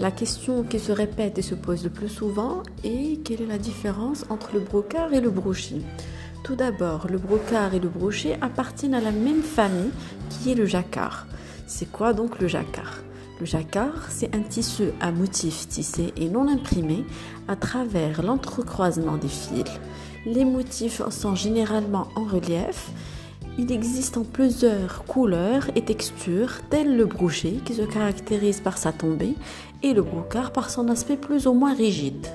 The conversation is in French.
La question qui se répète et se pose le plus souvent est quelle est la différence entre le brocart et le brochet? Tout d'abord, le brocart et le brochet appartiennent à la même famille qui est le jacquard. C'est quoi donc le jacquard? Le jacquard, c'est un tissu à motifs tissés et non imprimés à travers l'entrecroisement des fils. Les motifs sont généralement en relief il existe en plusieurs couleurs et textures, tel le brochet qui se caractérise par sa tombée et le brocart par son aspect plus ou moins rigide.